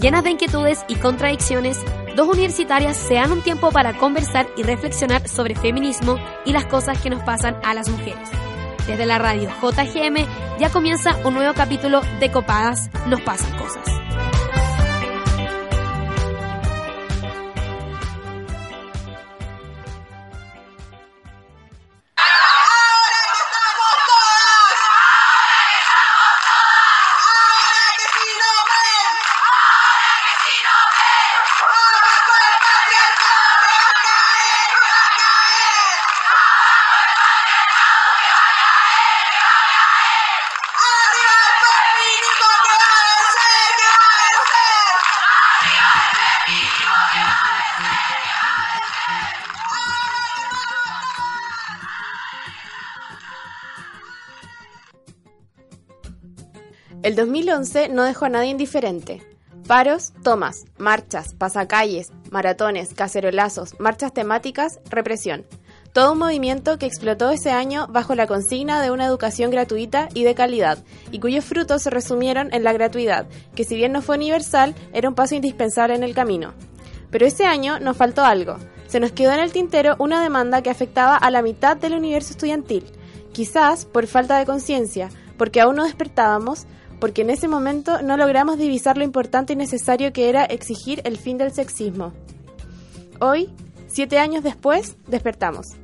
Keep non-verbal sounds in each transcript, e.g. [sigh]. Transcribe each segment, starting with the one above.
Llenas de inquietudes y contradicciones, dos universitarias se dan un tiempo para conversar y reflexionar sobre feminismo y las cosas que nos pasan a las mujeres. Desde la radio JGM ya comienza un nuevo capítulo de Copadas, nos pasan cosas. El 2011 no dejó a nadie indiferente. Paros, tomas, marchas, pasacalles, maratones, cacerolazos, marchas temáticas, represión. Todo un movimiento que explotó ese año bajo la consigna de una educación gratuita y de calidad, y cuyos frutos se resumieron en la gratuidad, que si bien no fue universal, era un paso indispensable en el camino. Pero ese año nos faltó algo. Se nos quedó en el tintero una demanda que afectaba a la mitad del universo estudiantil, quizás por falta de conciencia, porque aún no despertábamos, porque en ese momento no logramos divisar lo importante y necesario que era exigir el fin del sexismo. Hoy, siete años después, despertamos.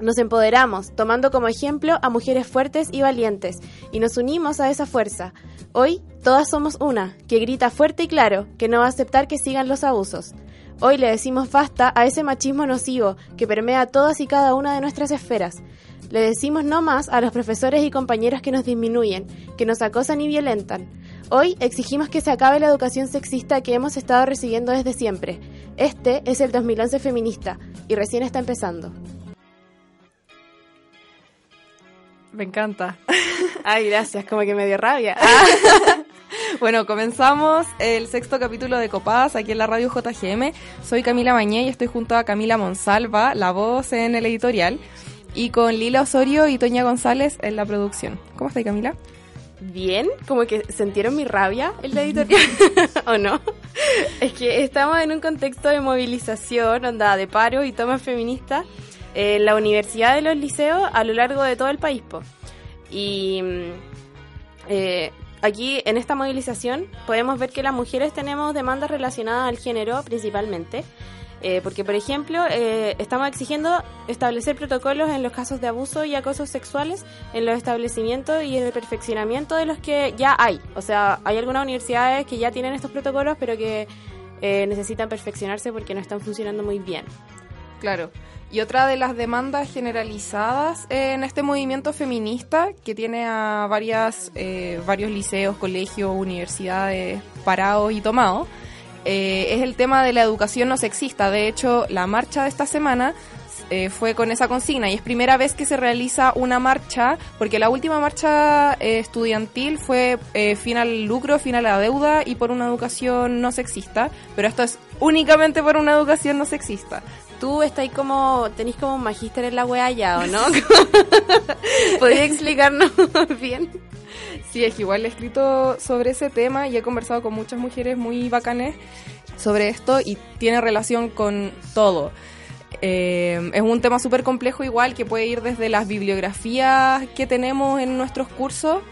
Nos empoderamos, tomando como ejemplo a mujeres fuertes y valientes, y nos unimos a esa fuerza. Hoy, todas somos una, que grita fuerte y claro, que no va a aceptar que sigan los abusos. Hoy le decimos basta a ese machismo nocivo que permea todas y cada una de nuestras esferas. Le decimos no más a los profesores y compañeros que nos disminuyen, que nos acosan y violentan. Hoy exigimos que se acabe la educación sexista que hemos estado recibiendo desde siempre. Este es el 2011 feminista y recién está empezando. Me encanta. [laughs] Ay, gracias, como que me dio rabia. [laughs] bueno, comenzamos el sexto capítulo de Copadas aquí en la radio JGM. Soy Camila Mañé y estoy junto a Camila Monsalva, la voz en el editorial y con Lila Osorio y Toña González en la producción. ¿Cómo estás, Camila? Bien, como que sintieron mi rabia en la editorial, [laughs] ¿o no? Es que estamos en un contexto de movilización, onda de paro y toma feminista en la universidad de los liceos a lo largo de todo el país. Po. Y mm, eh, aquí en esta movilización podemos ver que las mujeres tenemos demandas relacionadas al género principalmente. Eh, porque, por ejemplo, eh, estamos exigiendo establecer protocolos en los casos de abuso y acoso sexuales en los establecimientos y en el perfeccionamiento de los que ya hay. O sea, hay algunas universidades que ya tienen estos protocolos, pero que eh, necesitan perfeccionarse porque no están funcionando muy bien. Claro. Y otra de las demandas generalizadas en este movimiento feminista, que tiene a varias, varios liceos, colegios, universidades parados y tomados, eh, es el tema de la educación no sexista. De hecho, la marcha de esta semana eh, fue con esa consigna y es primera vez que se realiza una marcha, porque la última marcha eh, estudiantil fue fin al lucro, fin a la deuda y por una educación no sexista, pero esto es únicamente por una educación no sexista. Tú estás como, tenéis como un magíster en la wea ya, ¿o no? [laughs] [laughs] ¿Podrías explicarnos [laughs] bien? Sí, es que igual he escrito sobre ese tema y he conversado con muchas mujeres muy bacanes sobre esto y tiene relación con todo. Eh, es un tema súper complejo igual que puede ir desde las bibliografías que tenemos en nuestros cursos,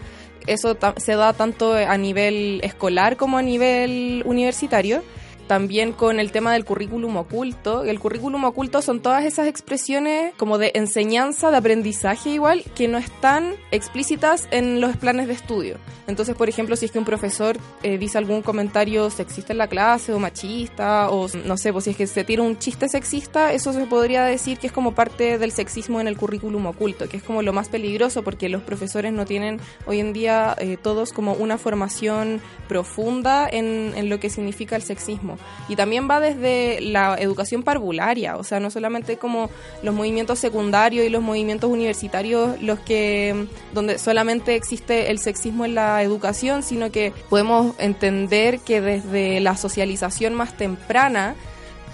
eso se da tanto a nivel escolar como a nivel universitario también con el tema del currículum oculto. El currículum oculto son todas esas expresiones como de enseñanza, de aprendizaje igual, que no están explícitas en los planes de estudio. Entonces, por ejemplo, si es que un profesor eh, dice algún comentario sexista en la clase o machista, o no sé, pues si es que se tira un chiste sexista, eso se podría decir que es como parte del sexismo en el currículum oculto, que es como lo más peligroso porque los profesores no tienen hoy en día eh, todos como una formación profunda en, en lo que significa el sexismo. Y también va desde la educación parvularia, o sea, no solamente como los movimientos secundarios y los movimientos universitarios los que donde solamente existe el sexismo en la educación, sino que podemos entender que desde la socialización más temprana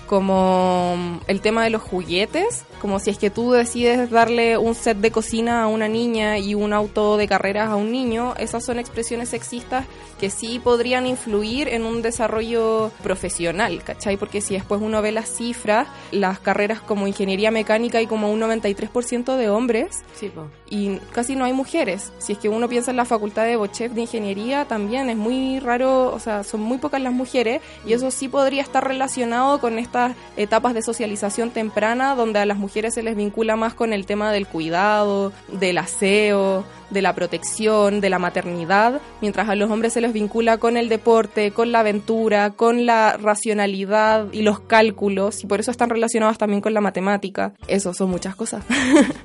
como el tema de los juguetes como si es que tú decides darle un set de cocina a una niña y un auto de carreras a un niño, esas son expresiones sexistas que sí podrían influir en un desarrollo profesional, ¿cachai? Porque si después uno ve las cifras, las carreras como ingeniería mecánica hay como un 93% de hombres Sí, y casi no hay mujeres. Si es que uno piensa en la facultad de Bochef de ingeniería, también es muy raro, o sea, son muy pocas las mujeres y eso sí podría estar relacionado con estas etapas de socialización temprana donde a las mujeres se les vincula más con el tema del cuidado, del aseo, de la protección, de la maternidad, mientras a los hombres se les vincula con el deporte, con la aventura, con la racionalidad y los cálculos y por eso están relacionados también con la matemática. Eso son muchas cosas. [laughs]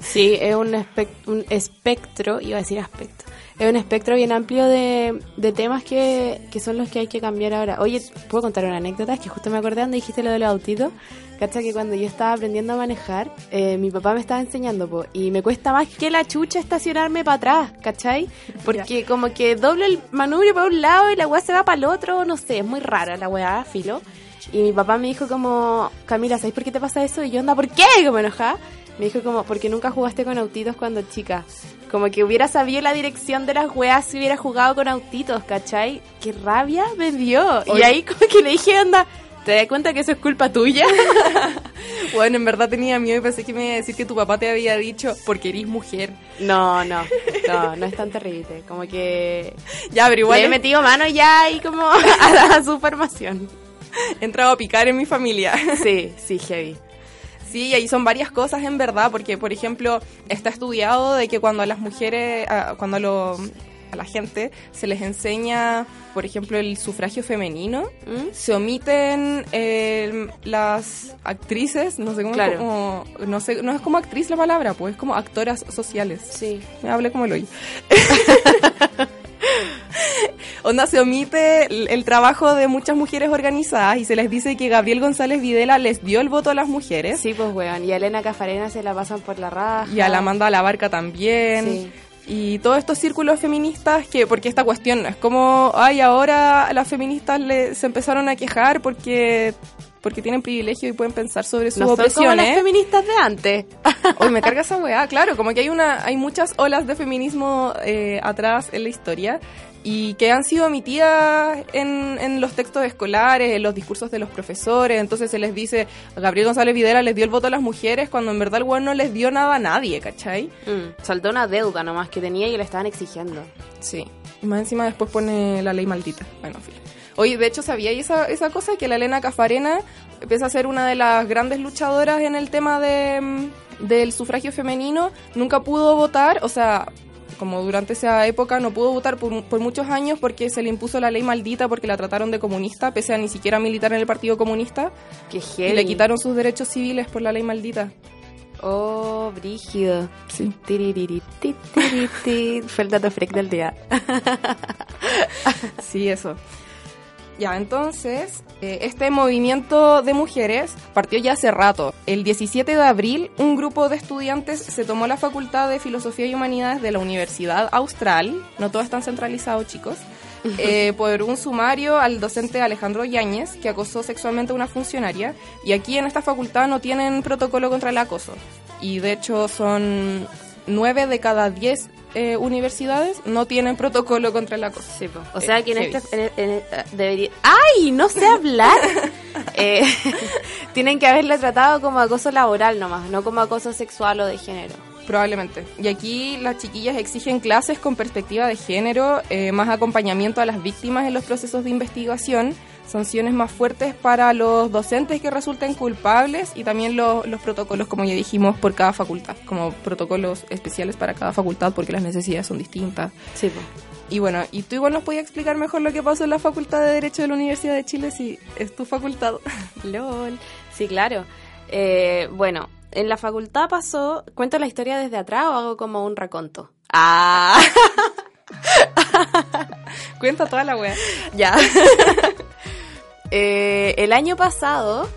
Sí, es un, espec- un espectro, iba a decir aspecto, es un espectro bien amplio de, de temas que, que son los que hay que cambiar ahora. Oye, ¿puedo contar una anécdota? Es que justo me acordé cuando dijiste lo de los autitos. Cacha que cuando yo estaba aprendiendo a manejar, eh, mi papá me estaba enseñando, po, y me cuesta más que la chucha estacionarme para atrás, ¿cachai? Porque como que doblo el manubrio para un lado y la weá se va para el otro, no sé, es muy rara la weá, filo. Y mi papá me dijo como, Camila, ¿sabes por qué te pasa eso? Y yo, anda, ¿por qué? Como enojada. Me dijo como, porque nunca jugaste con autitos cuando chica. Como que hubiera sabido la dirección de las weas si hubiera jugado con autitos, ¿cachai? Qué rabia me dio. Y ahí como que le dije, anda, ¿te das cuenta que eso es culpa tuya? [laughs] Bueno, en verdad tenía miedo y pensé que me iba a decir que tu papá te había dicho porque eres mujer. no, no, no, no es tan terrible. Como que Ya, pero igual le he he metido mano ya y como [laughs] a, a su formación. entrado a picar en mi familia. Sí, sí, heavy. Sí, y ahí son varias cosas en verdad, porque por ejemplo está estudiado de que cuando las mujeres, a- cuando a, lo- a la gente se les enseña, por ejemplo, el sufragio femenino, ¿Mm? se omiten eh, las actrices, no sé cómo, Claro. como- no sé, no es como actriz la palabra, pues es como actoras sociales. Sí. Me hablé como el hoy. [laughs] Onda se omite el, el trabajo de muchas mujeres organizadas y se les dice que Gabriel González Videla les dio el voto a las mujeres Sí, pues weón. Y a Elena Cafarena se la pasan por la raja. y a la Amanda Labarca también. Sí. Y todos estos círculos feministas que, porque esta cuestión no es como, ay, ahora las feministas le- se empezaron a quejar porque porque tienen privilegio y pueden pensar sobre sus No son como opresiones. las feministas de antes. [laughs] Hoy me carga esa weá, claro, como que hay una, hay muchas olas de feminismo eh, atrás en la historia y que han sido omitidas en, en los textos escolares, en los discursos de los profesores, entonces se les dice, Gabriel González Videla les dio el voto a las mujeres cuando en verdad el weón no les dio nada a nadie, ¿cachai? Mm, saltó una deuda nomás que tenía y le estaban exigiendo. Sí. Y más encima después pone la ley maldita. Bueno, en fin. Oye, de hecho, ¿sabía esa, esa cosa? Que la Elena Cafarena empieza a ser una de las grandes luchadoras en el tema de, mm, del sufragio femenino. Nunca pudo votar, o sea, como durante esa época no pudo votar por, por muchos años porque se le impuso la ley maldita porque la trataron de comunista, pese a ni siquiera militar en el Partido Comunista. Qué Y le quitaron sus derechos civiles por la ley maldita. Oh, brígido. Sí. Fue el dato freak del día. Sí, eso. Ya, entonces, eh, este movimiento de mujeres partió ya hace rato. El 17 de abril, un grupo de estudiantes se tomó la Facultad de Filosofía y Humanidades de la Universidad Austral, no todo están centralizados, chicos, eh, por un sumario al docente Alejandro Yáñez, que acosó sexualmente a una funcionaria. Y aquí en esta facultad no tienen protocolo contra el acoso. Y de hecho son nueve de cada diez eh, universidades no tienen protocolo contra el acoso. Sí. O sea que en este... en- en- eh, debería... ¡Ay! No sé hablar. [laughs] Eh, [laughs] tienen que haberle tratado como acoso laboral nomás, no como acoso sexual o de género. Probablemente. Y aquí las chiquillas exigen clases con perspectiva de género, eh, más acompañamiento a las víctimas en los procesos de investigación, sanciones más fuertes para los docentes que resulten culpables y también los, los protocolos, como ya dijimos, por cada facultad, como protocolos especiales para cada facultad porque las necesidades son distintas. Sí. Y bueno, ¿y tú igual nos podías explicar mejor lo que pasó en la Facultad de Derecho de la Universidad de Chile si es tu facultad? [laughs] LOL. Sí, claro. Eh, bueno, en la facultad pasó... ¿Cuento la historia desde atrás o hago como un raconto? ¡Ah! [laughs] Cuenta toda la wea. [laughs] Ya. Eh, el año pasado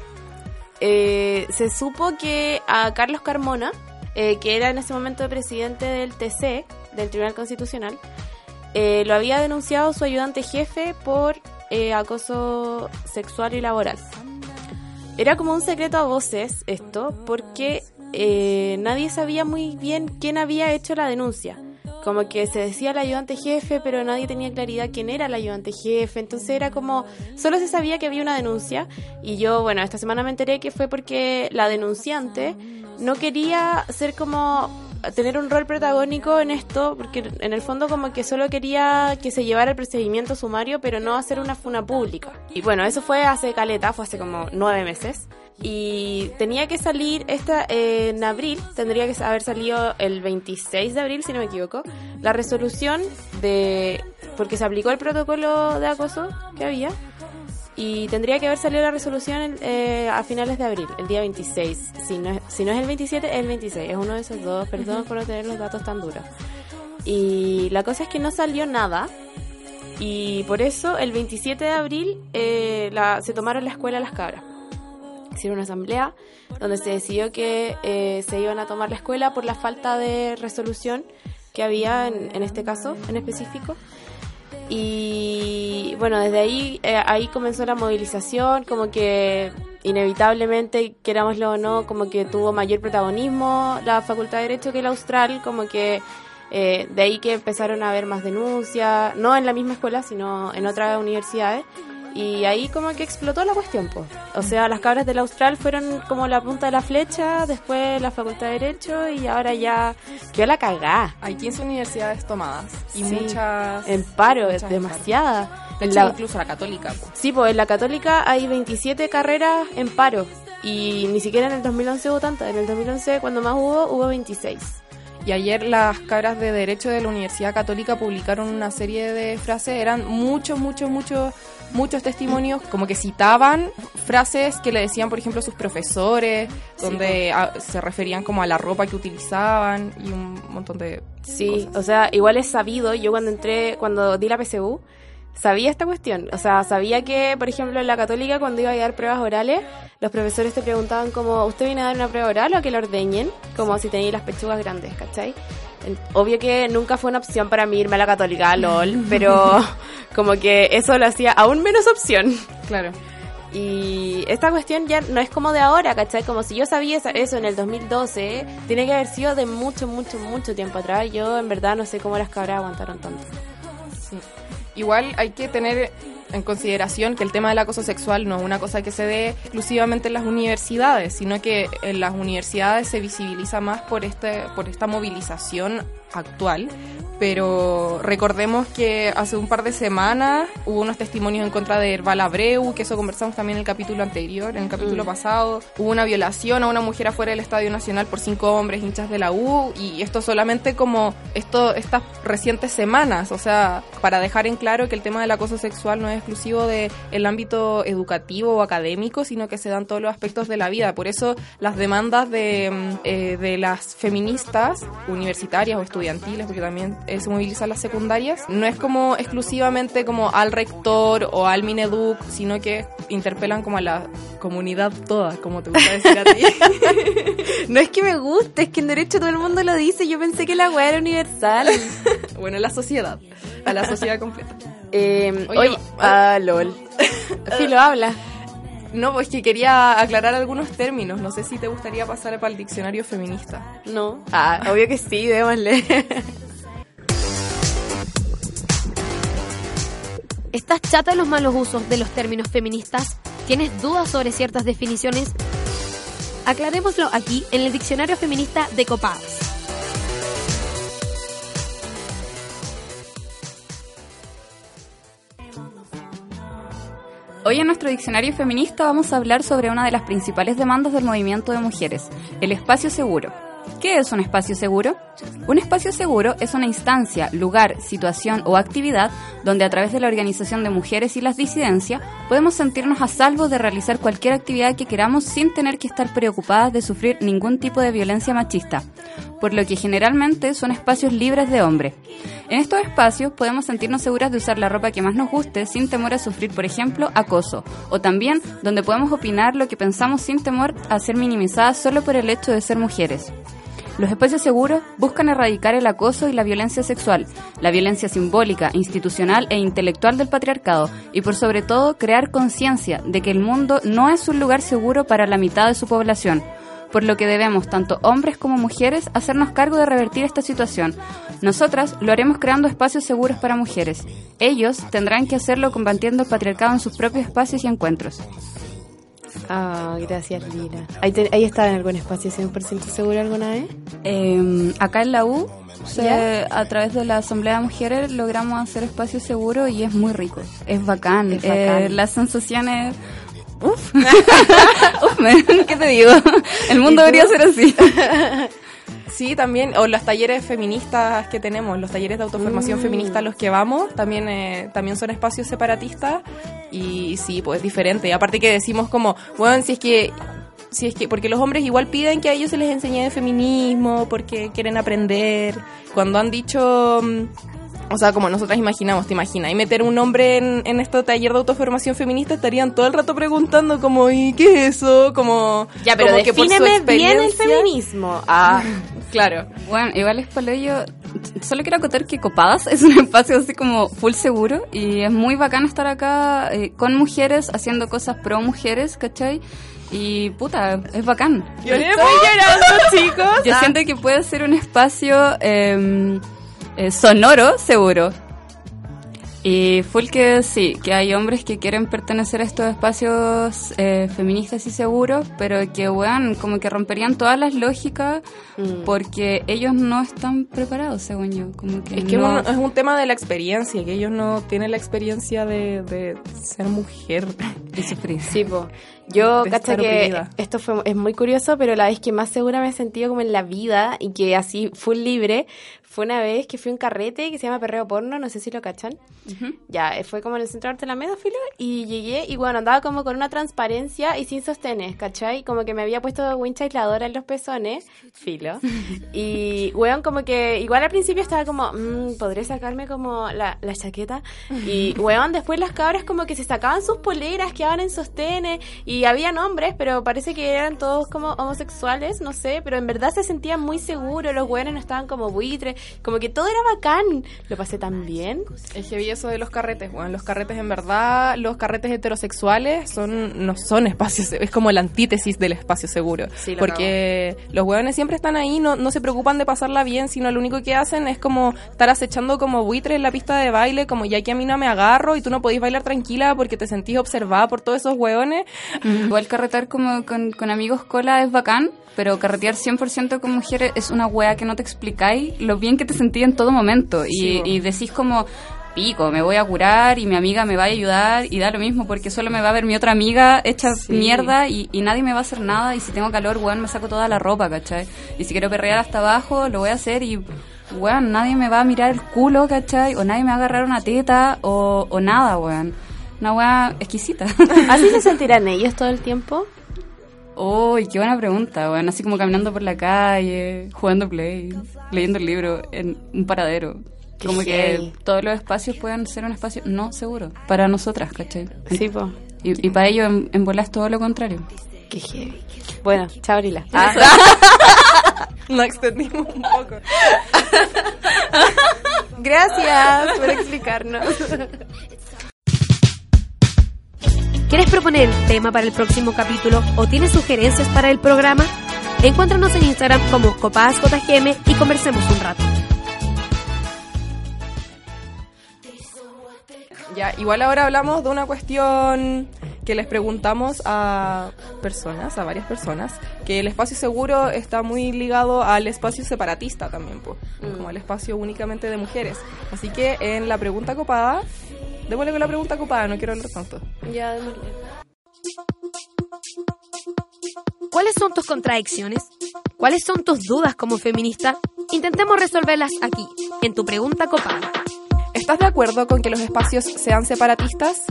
eh, se supo que a Carlos Carmona, eh, que era en ese momento presidente del TC, del Tribunal Constitucional, eh, lo había denunciado su ayudante jefe por eh, acoso sexual y laboral. Era como un secreto a voces esto, porque nadie sabía muy bien quién había hecho la denuncia. Como que se decía el ayudante jefe, pero nadie tenía claridad quién era el ayudante jefe. Entonces era como, solo se sabía que había una denuncia. Y yo, bueno, esta semana me enteré que fue porque la denunciante no quería ser como tener un rol protagónico en esto, porque en el fondo como que solo quería que se llevara el procedimiento sumario, pero no hacer una funa pública. Y bueno, eso fue hace caleta, fue hace como nueve meses. Y tenía que salir esta eh, en abril, tendría que haber salido el 26 de abril, si no me equivoco, la resolución de... porque se aplicó el protocolo de acoso que había y tendría que haber salido la resolución eh, a finales de abril, el día 26. Si no, si no es el 27, es el 26. Es uno de esos dos. Perdón por no tener los datos tan duros. Y la cosa es que no salió nada. Y por eso el 27 de abril eh, la, se tomaron la escuela las cabras. Hicieron una asamblea donde se decidió que eh, se iban a tomar la escuela por la falta de resolución que había en, en este caso en específico. Y bueno, desde ahí, eh, ahí comenzó la movilización, como que inevitablemente, querámoslo o no, como que tuvo mayor protagonismo la Facultad de Derecho que la Austral, como que eh, de ahí que empezaron a haber más denuncias, no en la misma escuela, sino en otras universidades. Y ahí como que explotó la cuestión, pues. O sea, las cabras del Austral fueron como la punta de la flecha, después la Facultad de Derecho y ahora ya quedó la cagá. Hay 15 universidades tomadas y muchas... En paro, es demasiada. Incluso la católica. Po. Sí, pues en la católica hay 27 carreras en paro y ni siquiera en el 2011 hubo tantas. En el 2011, cuando más hubo, hubo 26. Y ayer las cabras de Derecho de la Universidad Católica publicaron una serie de frases, eran muchos, muchos, muchos muchos testimonios como que citaban frases que le decían, por ejemplo, sus profesores, donde se referían como a la ropa que utilizaban y un montón de Sí, o sea, igual es sabido, yo cuando entré, cuando di la PSU, sabía esta cuestión. O sea, sabía que, por ejemplo, en la católica, cuando iba a dar pruebas orales, los profesores te preguntaban como, ¿usted viene a dar una prueba oral o que lo ordeñen? Como si tenía las pechugas grandes, ¿cachai? Obvio que nunca fue una opción para mí irme a la católica, lol, [laughs] pero como que eso lo hacía aún menos opción. Claro. Y esta cuestión ya no es como de ahora, ¿cachai? Como si yo sabía eso en el 2012, tiene que haber sido de mucho, mucho, mucho tiempo atrás. Yo en verdad no sé cómo las cabras aguantaron tanto. Sí. Igual hay que tener en consideración que el tema del acoso sexual no es una cosa que se dé exclusivamente en las universidades, sino que en las universidades se visibiliza más por este por esta movilización actual, pero recordemos que hace un par de semanas hubo unos testimonios en contra de Herbal Abreu, que eso conversamos también en el capítulo anterior, en el capítulo mm. pasado. Hubo una violación a una mujer afuera del Estadio Nacional por cinco hombres hinchas de la U, y esto solamente como esto estas recientes semanas, o sea, para dejar en claro que el tema del acoso sexual no es exclusivo del el ámbito educativo o académico, sino que se dan todos los aspectos de la vida. Por eso las demandas de, eh, de las feministas universitarias o estudiantiles, porque también eh, se movilizan las secundarias, no es como exclusivamente como al rector o al Mineduc, sino que interpelan como a la comunidad toda, como te gusta decir a ti. [laughs] no es que me guste, es que en derecho todo el mundo lo dice, yo pensé que la weá era universal. [laughs] bueno, la sociedad, a la sociedad completa. Eh, oye, ah, lol. [laughs] lo habla. No, pues que quería aclarar algunos términos. No sé si te gustaría pasar para el diccionario feminista. No. Ah, obvio que sí, démosle. ¿Estás chata de los malos usos de los términos feministas? ¿Tienes dudas sobre ciertas definiciones? Aclarémoslo aquí en el Diccionario Feminista de Copadas. Hoy en nuestro diccionario feminista vamos a hablar sobre una de las principales demandas del movimiento de mujeres, el espacio seguro. ¿Qué es un espacio seguro? Un espacio seguro es una instancia, lugar, situación o actividad donde a través de la organización de mujeres y las disidencias podemos sentirnos a salvo de realizar cualquier actividad que queramos sin tener que estar preocupadas de sufrir ningún tipo de violencia machista, por lo que generalmente son espacios libres de hombre. En estos espacios podemos sentirnos seguras de usar la ropa que más nos guste sin temor a sufrir, por ejemplo, acoso, o también donde podemos opinar lo que pensamos sin temor a ser minimizadas solo por el hecho de ser mujeres. Los espacios seguros buscan erradicar el acoso y la violencia sexual, la violencia simbólica, institucional e intelectual del patriarcado y por sobre todo crear conciencia de que el mundo no es un lugar seguro para la mitad de su población, por lo que debemos, tanto hombres como mujeres, hacernos cargo de revertir esta situación. Nosotras lo haremos creando espacios seguros para mujeres. Ellos tendrán que hacerlo combatiendo el patriarcado en sus propios espacios y encuentros. Ah, gracias, Lila. ¿Ahí, te- ahí estaba en algún espacio 100% seguro alguna vez? Eh, acá en la U, se- a través de la Asamblea de Mujeres, logramos hacer espacio seguro y es muy rico. Es bacán. Es Eh, bacán. las sensaciones. [laughs] Uf. [laughs] Uf, man, ¿qué te digo? El mundo debería ser así. [laughs] Sí, también, o los talleres feministas que tenemos, los talleres de autoformación Mm. feminista a los que vamos, también, eh, también son espacios separatistas y sí, pues es diferente. Y aparte que decimos como, bueno, si es que, si es que, porque los hombres igual piden que a ellos se les enseñe de feminismo, porque quieren aprender. Cuando han dicho, mm, o sea, como nosotras imaginamos, te imaginas, y meter un hombre en, en este taller de autoformación feminista estarían todo el rato preguntando como, ¿y qué es eso? Como, Ya, pero como que por su defíneme bien el feminismo. Ah, [laughs] Claro. Bueno, igual es por ello. Solo quiero acotar que Copadas es un [laughs] espacio así como full seguro y es muy bacán estar acá eh, con mujeres haciendo cosas pro mujeres, ¿cachai? Y puta, es bacán. Yo estoy llorando, chicos. Yo siento que puede ser un espacio eh, eh, sonoro, seguro. Y full que sí, que hay hombres que quieren pertenecer a estos espacios eh, feministas y seguros, pero que, weón, como que romperían todas las lógicas Mm. porque ellos no están preparados, según yo. Como que Es que no- es un tema de la experiencia, que ellos no tienen la experiencia de, de ser mujer. [laughs] y sufrir. Sí, po. Yo, cacha que oprimida. esto fue, es muy curioso, pero la vez que más segura me he sentido como en la vida y que así full libre fue una vez que fui a un carrete que se llama Perreo Porno, no sé si lo cachan. Ya, eh, fue como en el centro de arte de la Medofilo y llegué y bueno, andaba como con una transparencia y sin sostenes, ¿cachai? Como que me había puesto wincha aisladora en los pezones, filo. Y, weón, como que igual al principio estaba como, mmm, podré sacarme como la, la chaqueta. Y, weón, después las cabras como que se sacaban sus poleras, quedaban en sostenes y habían hombres, pero parece que eran todos como homosexuales, no sé, pero en verdad se sentían muy seguros, los weones no estaban como buitres, como que todo era bacán. Lo pasé tan bien. Es heavy eso de los carretes, bueno, los carretes en verdad, los carretes heterosexuales son no son espacios, es como la antítesis del espacio seguro, Sí, lo porque los hueones siempre están ahí, no, no se preocupan de pasarla bien, sino lo único que hacen es como estar acechando como buitres en la pista de baile, como ya que a mí no me agarro y tú no podís bailar tranquila porque te sentís observada por todos esos hueones. Igual carretear como con, con amigos cola es bacán, pero carretear 100% con mujeres es una wea que no te explicáis lo bien que te sentí en todo momento. Sí, y, bo. y decís como, pico, me voy a curar y mi amiga me va a ayudar y da lo mismo porque solo me va a ver mi otra amiga hecha mierda y, y nadie me va a hacer nada y si tengo calor, weón, me saco toda la ropa, ¿cachai? Y si quiero perrear hasta abajo, lo voy a hacer y... Weón, nadie me va a mirar el culo, ¿cachai? O nadie me va a agarrar una teta o, o nada, weón. Una wea exquisita. [laughs] ¿Así se [laughs] sentirán ellos todo el tiempo? Uy, qué buena pregunta, bueno, así como caminando por la calle, jugando play, leyendo el libro en un paradero. Qué como que todos los espacios puedan ser un espacio no seguro para nosotras, ¿cachai? Sí, po. Y, y para ello en, en bola es todo lo contrario. Qué heavy. Bueno, chao, Brila. [laughs] No extendimos un poco. Gracias por explicarnos. ¿Quieres proponer tema para el próximo capítulo o tienes sugerencias para el programa? Encuéntranos en Instagram como copadasjm y conversemos un rato. Ya, igual ahora hablamos de una cuestión que les preguntamos a personas, a varias personas, que el espacio seguro está muy ligado al espacio separatista también, pues, como al espacio únicamente de mujeres. Así que en la pregunta copada, démosle con la pregunta copada, no quiero hablar tanto. Ya, démosle. ¿Cuáles son tus contradicciones? ¿Cuáles son tus dudas como feminista? Intentemos resolverlas aquí, en tu pregunta copada. ¿Estás de acuerdo con que los espacios sean separatistas?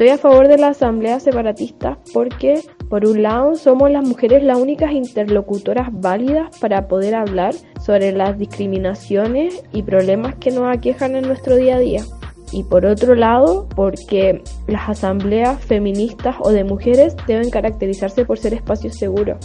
Estoy a favor de la asamblea separatista porque, por un lado, somos las mujeres las únicas interlocutoras válidas para poder hablar sobre las discriminaciones y problemas que nos aquejan en nuestro día a día. Y por otro lado, porque las asambleas feministas o de mujeres deben caracterizarse por ser espacios seguros.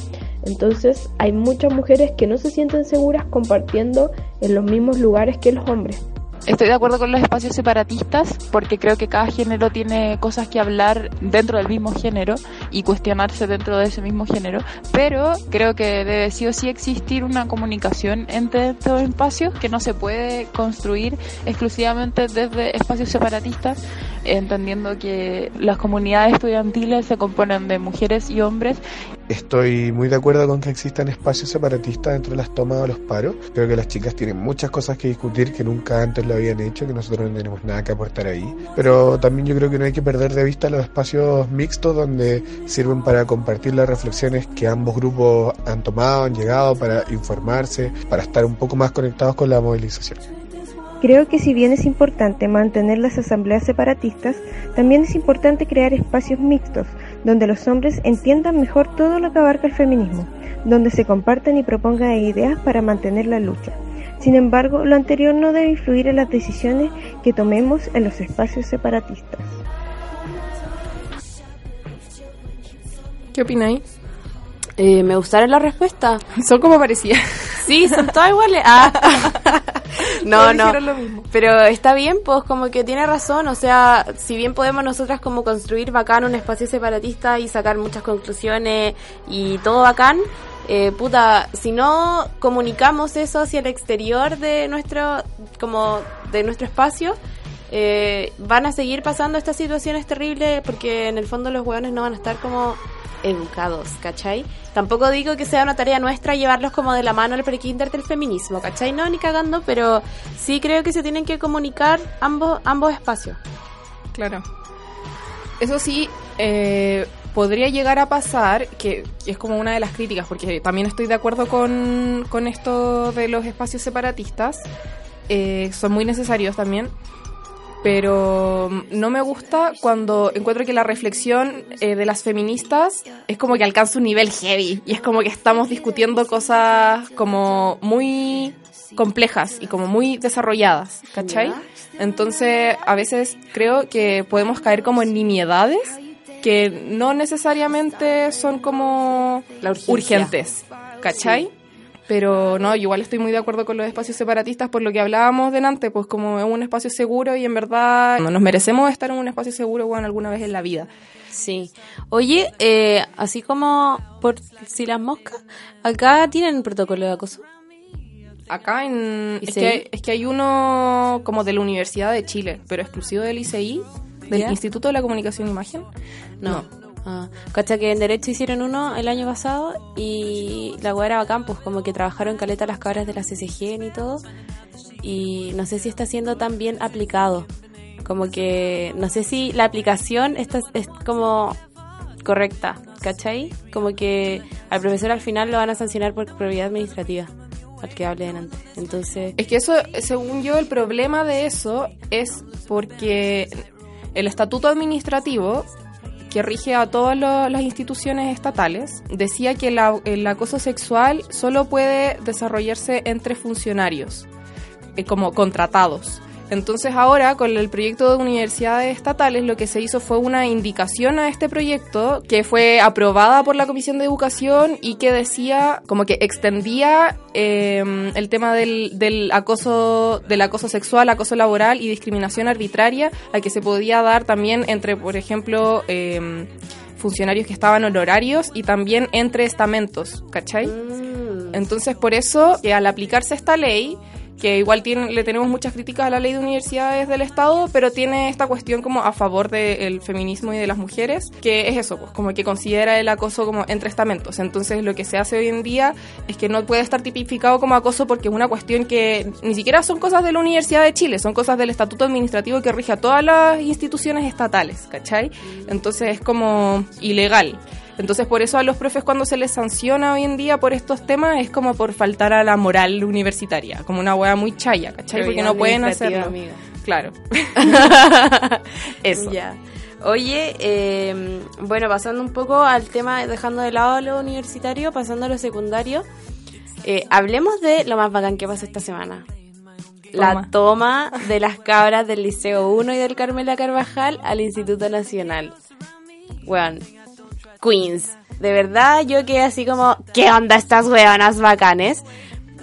Entonces, hay muchas mujeres que no se sienten seguras compartiendo en los mismos lugares que los hombres. Estoy de acuerdo con los espacios separatistas porque creo que cada género tiene cosas que hablar dentro del mismo género y cuestionarse dentro de ese mismo género, pero creo que debe sí o sí existir una comunicación entre estos espacios que no se puede construir exclusivamente desde espacios separatistas, entendiendo que las comunidades estudiantiles se componen de mujeres y hombres Estoy muy de acuerdo con que existan espacios separatistas dentro de las tomas o los paros. Creo que las chicas tienen muchas cosas que discutir que nunca antes lo habían hecho, que nosotros no tenemos nada que aportar ahí. Pero también yo creo que no hay que perder de vista los espacios mixtos donde sirven para compartir las reflexiones que ambos grupos han tomado, han llegado, para informarse, para estar un poco más conectados con la movilización. Creo que si bien es importante mantener las asambleas separatistas, también es importante crear espacios mixtos, donde los hombres entiendan mejor todo lo que abarca el feminismo, donde se compartan y propongan ideas para mantener la lucha. Sin embargo, lo anterior no debe influir en las decisiones que tomemos en los espacios separatistas. ¿Qué opináis? Eh, me gustaron la respuesta. Son como parecía. Sí, son todas iguales. Ah. [laughs] no, no. Pero está bien, pues como que tiene razón. O sea, si bien podemos nosotras como construir bacán un espacio separatista y sacar muchas conclusiones y todo bacán, eh, puta, si no comunicamos eso hacia el exterior de nuestro, como de nuestro espacio, eh, van a seguir pasando estas situaciones terribles porque en el fondo los hueones no van a estar como educados, ¿cachai? Tampoco digo que sea una tarea nuestra llevarlos como de la mano al prekinder del feminismo, ¿cachai? No, ni cagando, pero sí creo que se tienen que comunicar ambos, ambos espacios. Claro. Eso sí, eh, podría llegar a pasar, que es como una de las críticas, porque también estoy de acuerdo con, con esto de los espacios separatistas, eh, son muy necesarios también, pero no me gusta cuando encuentro que la reflexión eh, de las feministas es como que alcanza un nivel heavy y es como que estamos discutiendo cosas como muy complejas y como muy desarrolladas, ¿cachai? Entonces, a veces creo que podemos caer como en nimiedades que no necesariamente son como urgentes, ¿cachai? Pero no, igual estoy muy de acuerdo con los espacios separatistas por lo que hablábamos delante, pues como es un espacio seguro y en verdad no nos merecemos estar en un espacio seguro bueno, alguna vez en la vida. Sí. Oye, eh, así como por si las moscas, acá tienen protocolo de acoso. Acá en, ¿Y es, que, hay- es que hay uno como de la Universidad de Chile, pero exclusivo del ICI, del ¿Ya? Instituto de la Comunicación e Imagen. No. Ah, que en Derecho hicieron uno el año pasado y la weá era bacán, pues como que trabajaron caleta las cabras de la CCG y todo. Y no sé si está siendo tan bien aplicado. Como que no sé si la aplicación está, es como correcta, ¿cachai? Como que al profesor al final lo van a sancionar por probidad administrativa, al que hable delante. Entonces, Es que eso, según yo, el problema de eso es porque el estatuto administrativo que rige a todas las instituciones estatales decía que el acoso sexual solo puede desarrollarse entre funcionarios, eh, como contratados. Entonces ahora con el proyecto de universidades estatales lo que se hizo fue una indicación a este proyecto que fue aprobada por la Comisión de Educación y que decía como que extendía eh, el tema del, del acoso del acoso sexual, acoso laboral y discriminación arbitraria a que se podía dar también entre, por ejemplo, eh, funcionarios que estaban honorarios y también entre estamentos, ¿cachai? mm, Entonces, por eso, que al aplicarse esta ley, que igual le tenemos muchas críticas a la ley de universidades del Estado, pero tiene esta cuestión como a favor del feminismo y de las mujeres, que es eso, pues como que considera el acoso como entre estamentos. Entonces, lo que se hace hoy en día es que no puede estar tipificado como acoso porque es una cuestión que ni siquiera son cosas de la Universidad de Chile, son cosas del Estatuto Administrativo que rige a todas las instituciones estatales, ¿cachai? Entonces es como ilegal. Entonces, por eso a los profes cuando se les sanciona hoy en día por estos temas es como por faltar a la moral universitaria, como una hueá muy chaya, ¿cachai? Porque no pueden hacerlo. amiga. Claro. [laughs] eso. Ya. Oye, eh, bueno, pasando un poco al tema, dejando de lado lo universitario, pasando a lo secundario, eh, hablemos de lo más bacán que pasó esta semana. La Toma. de las cabras del Liceo 1 y del Carmela Carvajal al Instituto Nacional. Weón, Queens. De verdad, yo quedé así como, ¿qué onda estas weonas bacanes?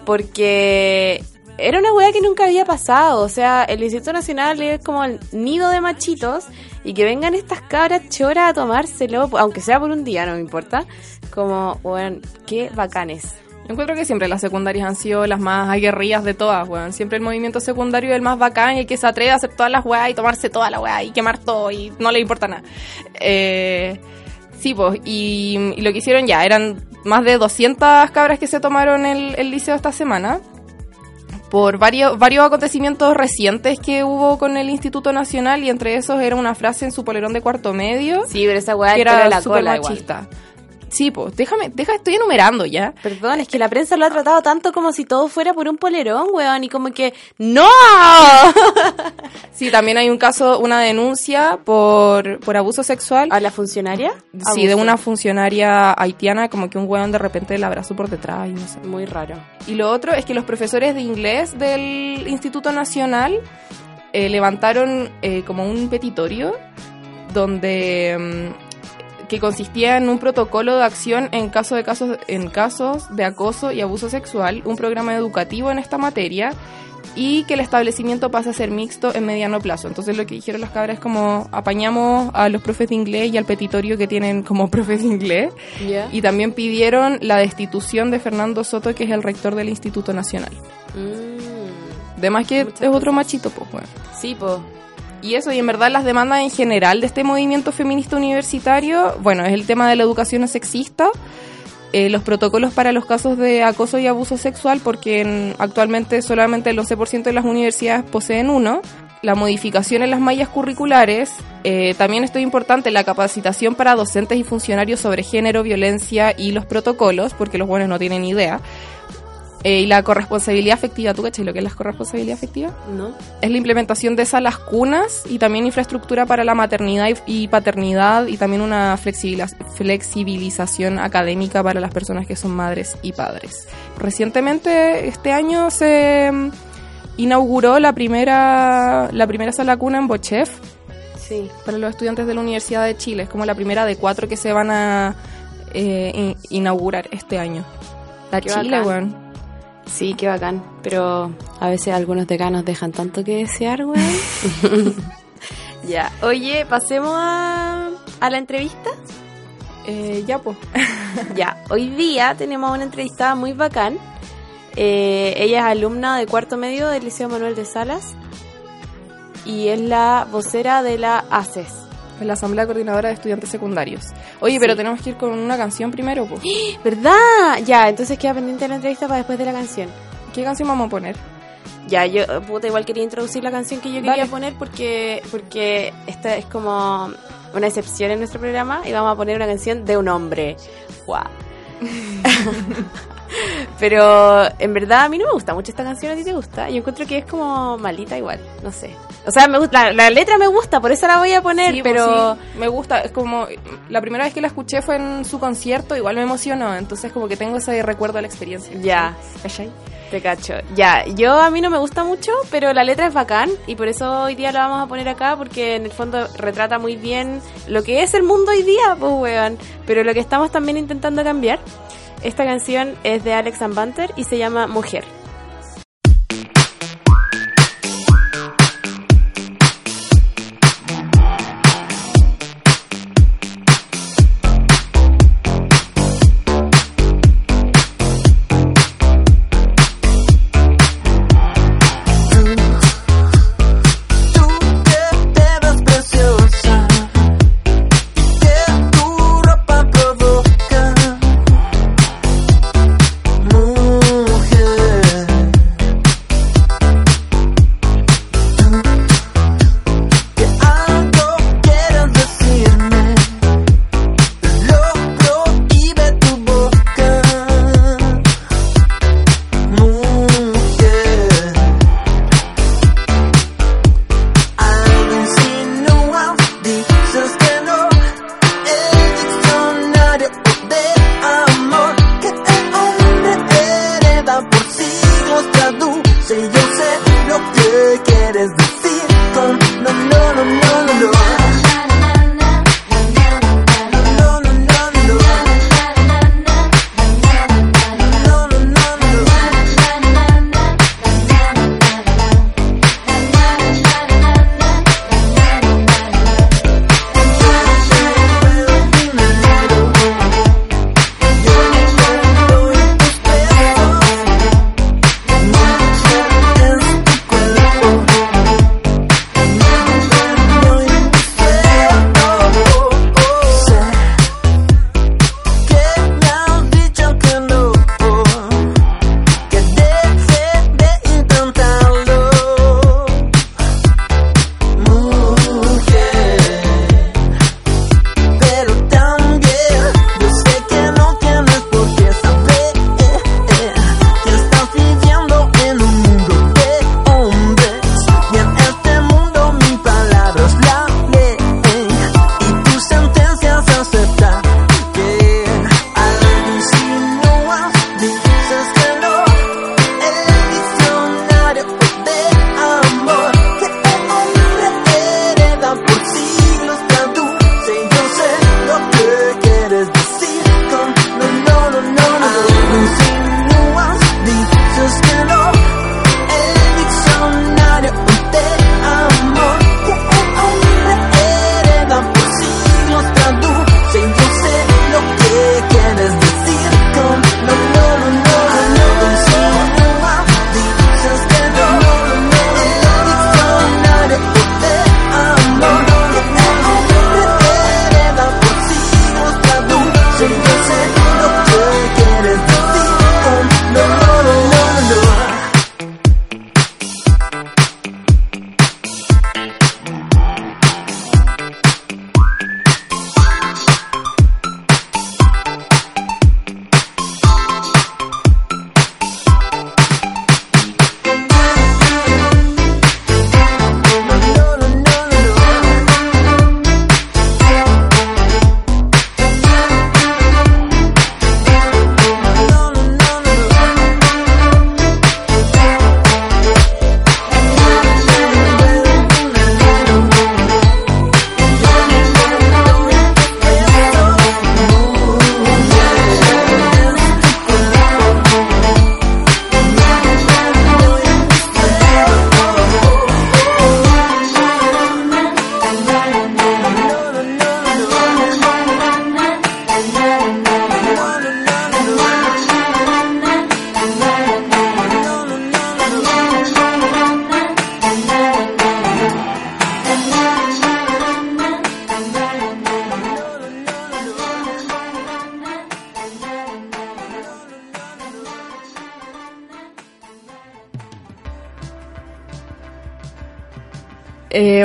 Porque era una weá que nunca había pasado. O sea, el Instituto Nacional es como el nido de machitos y que vengan estas cabras choras a tomárselo, aunque sea por un día, no me importa. Como, weón, qué bacanes. Encuentro que siempre las secundarias han sido las más aguerridas de todas, weón. Siempre el movimiento secundario es el más bacán y el que se atreve a hacer todas las weas y tomarse toda la wea y quemar todo y no le importa nada. Eh, sí, pues, y, y lo que hicieron ya, eran más de 200 cabras que se tomaron el, el liceo esta semana por varios, varios acontecimientos recientes que hubo con el Instituto Nacional y entre esos era una frase en su polerón de cuarto medio Sí, pero esa weá que era la súper cola igual. Sí, pues, déjame, deja, estoy enumerando ya. Perdón, es que la prensa lo ha tratado tanto como si todo fuera por un polerón, weón, y como que ¡No! [laughs] Sí, también hay un caso, una denuncia por, por abuso sexual. ¿A la funcionaria? Sí, de una funcionaria haitiana, como que un weón de repente la abrazó por detrás y no sé. Muy raro. Y lo otro es que los profesores de inglés del Instituto Nacional eh, levantaron eh, como un petitorio donde mm, que consistía en un protocolo de acción en caso de casos en casos de acoso y abuso sexual, un programa educativo en esta materia y que el establecimiento pase a ser mixto en mediano plazo. Entonces lo que dijeron las cabras es como apañamos a los profes de inglés y al petitorio que tienen como [laughs] profes de inglés y también pidieron la destitución de Fernando Soto, que es el rector del Instituto Nacional. Mm, Además que Muchas es otro machito, pues, bueno. sí, po. Y eso, y en verdad las demandas en general de este movimiento feminista universitario, bueno, es el tema de la educación sexista, eh, los protocolos para los casos de acoso y abuso sexual, porque en- actualmente solamente el 11% de las universidades poseen uno, la modificación en las mallas curriculares, eh, también esto es importante, la capacitación para docentes y funcionarios sobre género, violencia y los protocolos, porque los buenos no tienen idea, eh, y la corresponsabilidad afectiva, ¿tú cachai lo que es la corresponsabilidad afectiva? ¿No? es la implementación de salas cunas y también infraestructura para la maternidad y, y paternidad y también una flexibilización académica para las personas que son madres y padres. Recientemente, este año se mm, inauguró la primera, la primera sala cuna en Bochef Sí. para los estudiantes de la Universidad de Chile. Es como la primera de cuatro que se van a eh, in- inaugurar este año. La Qué Chile, weón. Sí, qué bacán. Pero a veces algunos decanos dejan tanto que desear, güey. [laughs] ya. Oye, pasemos a, a la entrevista. Eh, ya, pues. [laughs] Ya. Hoy día tenemos una entrevistada muy bacán. Eh, ella es alumna de cuarto medio del Liceo Manuel de Salas. Y es la vocera de la ACES. En la Asamblea Coordinadora de Estudiantes Secundarios. Oye, pero tenemos que ir con una canción primero, pues. [gasps] ¿Verdad? Ya, entonces queda pendiente la entrevista para después de la canción. ¿Qué canción vamos a poner? Ya, yo, puta, igual quería introducir la canción que yo quería Dale. poner porque, porque esta es como una excepción en nuestro programa y vamos a poner una canción de un hombre. Guau. [laughs] Pero en verdad a mí no me gusta mucho esta canción, a ti te gusta. Yo encuentro que es como malita igual, no sé. O sea, me gusta, la, la letra me gusta, por eso la voy a poner, Sí, pues pero... sí, me gusta. Es como. La primera vez que la escuché fue en su concierto, igual me emocionó. Entonces, como que tengo ese recuerdo de la experiencia. Ya, ¿Cachai? Te cacho. Ya, yo a mí no me gusta mucho, pero la letra es bacán y por eso hoy día la vamos a poner acá porque en el fondo retrata muy bien lo que es el mundo hoy día, pues weón. Pero lo que estamos también intentando cambiar. Esta canción es de Alex and Banter y se llama Mujer.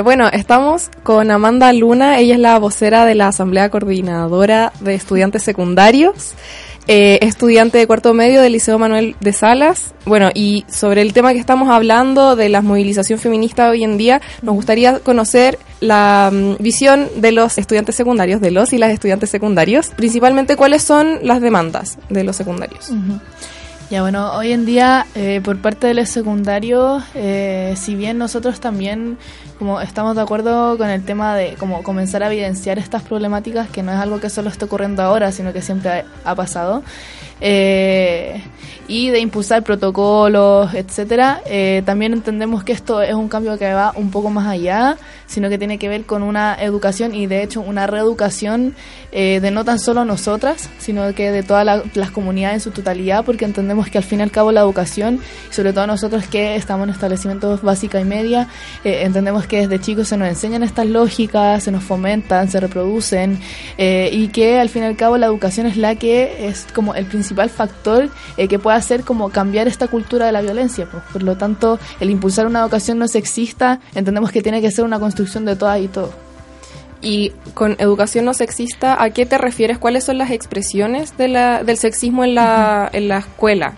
Bueno, estamos con Amanda Luna, ella es la vocera de la Asamblea Coordinadora de Estudiantes Secundarios, eh, estudiante de cuarto medio del Liceo Manuel de Salas. Bueno, y sobre el tema que estamos hablando de la movilización feminista hoy en día, nos gustaría conocer la mm, visión de los estudiantes secundarios, de los y las estudiantes secundarios, principalmente cuáles son las demandas de los secundarios. Ya bueno, hoy en día eh, por parte de los secundarios, eh, si bien nosotros también como estamos de acuerdo con el tema de como comenzar a evidenciar estas problemáticas, que no es algo que solo está ocurriendo ahora, sino que siempre ha, pasado, eh, y de impulsar protocolos, etcétera, eh, también entendemos que esto es un cambio que va un poco más allá, sino que tiene que ver con una educación y de hecho una reeducación eh, de no tan solo nosotras, sino que de todas la- las comunidades en su totalidad, porque entendemos que al fin y al cabo la educación, sobre todo nosotros que estamos en establecimientos básica y media, eh, entendemos que desde chicos se nos enseñan estas lógicas, se nos fomentan, se reproducen, eh, y que al fin y al cabo la educación es la que es como el principal factor eh, que puede hacer como cambiar esta cultura de la violencia. pues. Por lo tanto, el impulsar una educación no sexista, entendemos que tiene que ser una construcción de todas y todos. Y con educación no sexista, ¿a qué te refieres? ¿Cuáles son las expresiones de la, del sexismo en la, en la escuela?